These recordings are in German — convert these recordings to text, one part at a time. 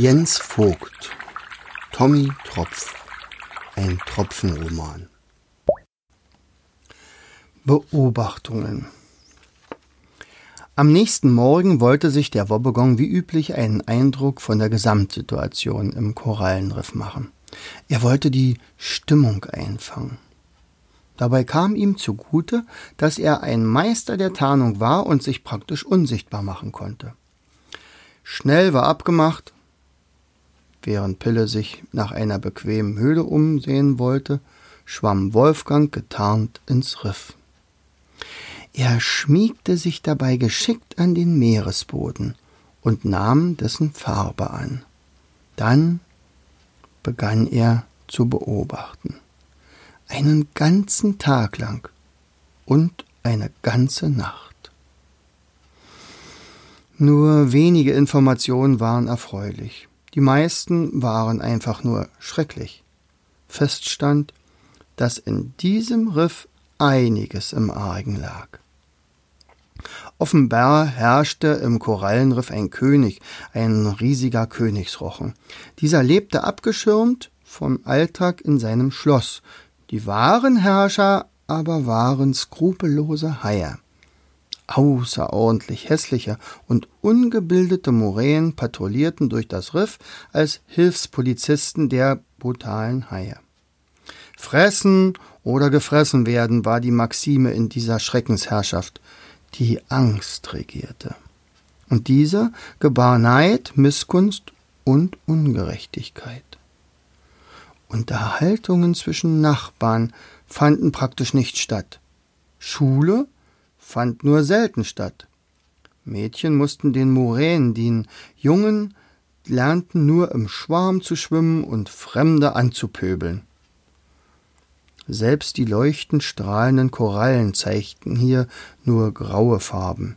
Jens Vogt Tommy Tropf Ein Tropfenroman Beobachtungen Am nächsten Morgen wollte sich der Wobbegong wie üblich einen Eindruck von der Gesamtsituation im Korallenriff machen. Er wollte die Stimmung einfangen. Dabei kam ihm zugute, dass er ein Meister der Tarnung war und sich praktisch unsichtbar machen konnte. Schnell war abgemacht, während Pille sich nach einer bequemen Höhle umsehen wollte, schwamm Wolfgang getarnt ins Riff. Er schmiegte sich dabei geschickt an den Meeresboden und nahm dessen Farbe an. Dann begann er zu beobachten. Einen ganzen Tag lang und eine ganze Nacht. Nur wenige Informationen waren erfreulich. Die meisten waren einfach nur schrecklich. Feststand, dass in diesem Riff einiges im Argen lag. Offenbar herrschte im Korallenriff ein König, ein riesiger Königsrochen. Dieser lebte abgeschirmt vom Alltag in seinem Schloss. Die wahren Herrscher aber waren skrupellose Haie. Außerordentlich hässliche und ungebildete Moränen patrouillierten durch das Riff als Hilfspolizisten der brutalen Haie. Fressen oder gefressen werden war die Maxime in dieser Schreckensherrschaft die Angst regierte. Und diese gebar Neid, Missgunst und Ungerechtigkeit. Unterhaltungen zwischen Nachbarn fanden praktisch nicht statt. Schule fand nur selten statt. Mädchen mussten den Muränen dienen, Jungen lernten nur im Schwarm zu schwimmen und Fremde anzupöbeln. Selbst die leuchtend strahlenden Korallen zeigten hier nur graue Farben.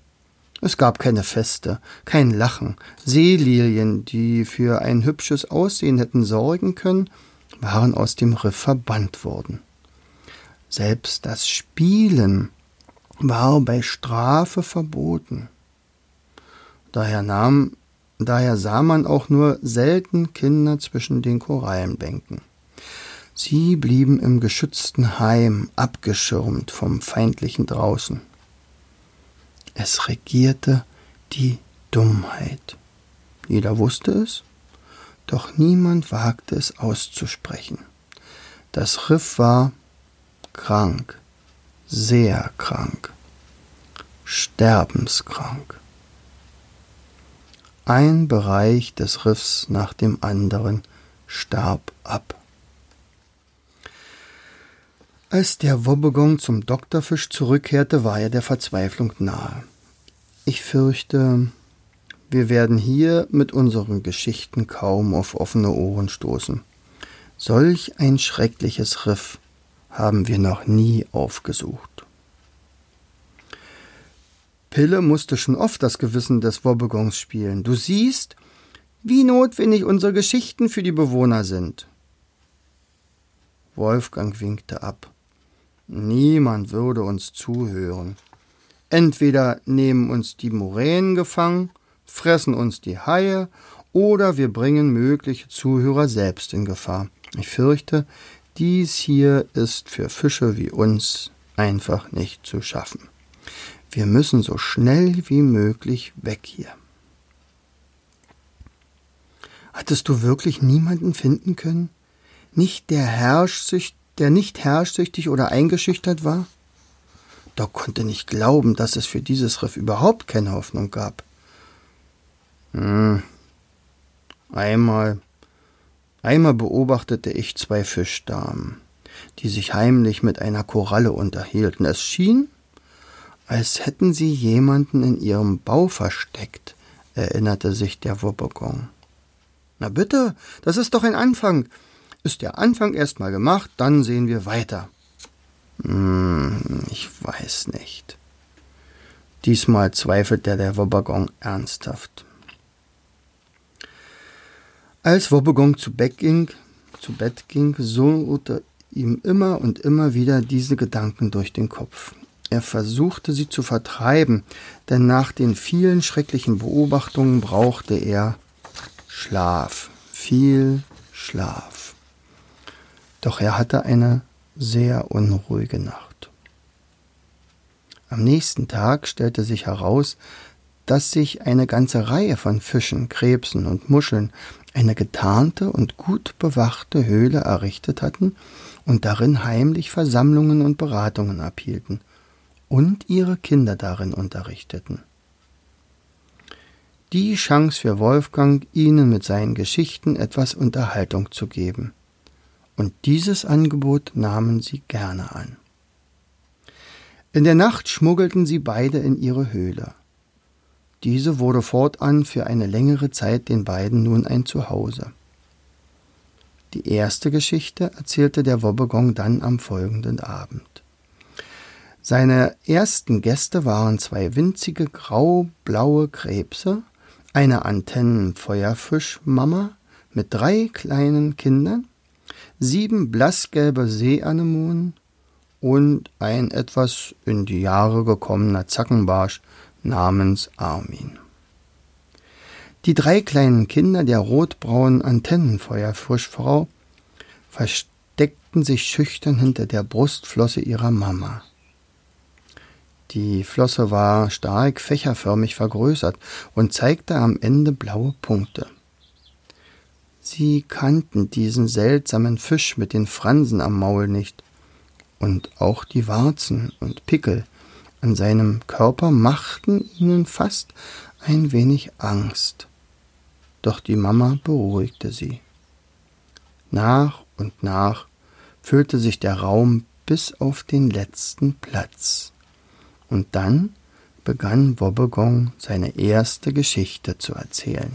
Es gab keine Feste, kein Lachen. Seelilien, die für ein hübsches Aussehen hätten sorgen können, waren aus dem Riff verbannt worden. Selbst das Spielen war bei Strafe verboten. Daher nahm, daher sah man auch nur selten Kinder zwischen den Korallenbänken. Sie blieben im geschützten Heim, abgeschirmt vom feindlichen Draußen. Es regierte die Dummheit. Jeder wusste es, doch niemand wagte es auszusprechen. Das Riff war krank, sehr krank, sterbenskrank. Ein Bereich des Riffs nach dem anderen starb ab. Als der Wobbegong zum Doktorfisch zurückkehrte, war er der Verzweiflung nahe. Ich fürchte, wir werden hier mit unseren Geschichten kaum auf offene Ohren stoßen. Solch ein schreckliches Riff haben wir noch nie aufgesucht. Pille musste schon oft das Gewissen des Wobbegongs spielen. Du siehst, wie notwendig unsere Geschichten für die Bewohner sind. Wolfgang winkte ab. Niemand würde uns zuhören. Entweder nehmen uns die Muränen gefangen, fressen uns die Haie, oder wir bringen mögliche Zuhörer selbst in Gefahr. Ich fürchte, dies hier ist für Fische wie uns einfach nicht zu schaffen. Wir müssen so schnell wie möglich weg hier. Hattest du wirklich niemanden finden können? Nicht der Herrschsücht der nicht herrschsüchtig oder eingeschüchtert war? Doc konnte nicht glauben, dass es für dieses Riff überhaupt keine Hoffnung gab. Hm. Einmal, einmal beobachtete ich zwei Fischdamen, die sich heimlich mit einer Koralle unterhielten. Es schien, als hätten sie jemanden in ihrem Bau versteckt, erinnerte sich der Wuppergong. Na bitte, das ist doch ein Anfang. Ist der Anfang erstmal gemacht, dann sehen wir weiter. Hm, ich weiß nicht. Diesmal zweifelte der Wobbegong ernsthaft. Als Wobbegong zu Bett ging, zu Bett ging, surrte ihm immer und immer wieder diese Gedanken durch den Kopf. Er versuchte sie zu vertreiben, denn nach den vielen schrecklichen Beobachtungen brauchte er Schlaf, viel Schlaf. Doch er hatte eine sehr unruhige Nacht. Am nächsten Tag stellte sich heraus, dass sich eine ganze Reihe von Fischen, Krebsen und Muscheln eine getarnte und gut bewachte Höhle errichtet hatten und darin heimlich Versammlungen und Beratungen abhielten und ihre Kinder darin unterrichteten. Die Chance für Wolfgang, ihnen mit seinen Geschichten etwas Unterhaltung zu geben. Und dieses Angebot nahmen sie gerne an. In der Nacht schmuggelten sie beide in ihre Höhle. Diese wurde fortan für eine längere Zeit den beiden nun ein Zuhause. Die erste Geschichte erzählte der Wobbegong dann am folgenden Abend. Seine ersten Gäste waren zwei winzige grau-blaue Krebse, eine Antennenfeuerfischmama mit drei kleinen Kindern, sieben blassgelbe Seeanemonen und ein etwas in die Jahre gekommener Zackenbarsch namens Armin. Die drei kleinen Kinder der rotbraunen Antennenfeuerfischfrau versteckten sich schüchtern hinter der Brustflosse ihrer Mama. Die Flosse war stark fächerförmig vergrößert und zeigte am Ende blaue Punkte. Sie kannten diesen seltsamen Fisch mit den Fransen am Maul nicht, und auch die Warzen und Pickel an seinem Körper machten ihnen fast ein wenig Angst. Doch die Mama beruhigte sie. Nach und nach füllte sich der Raum bis auf den letzten Platz. Und dann begann Wobbegong seine erste Geschichte zu erzählen.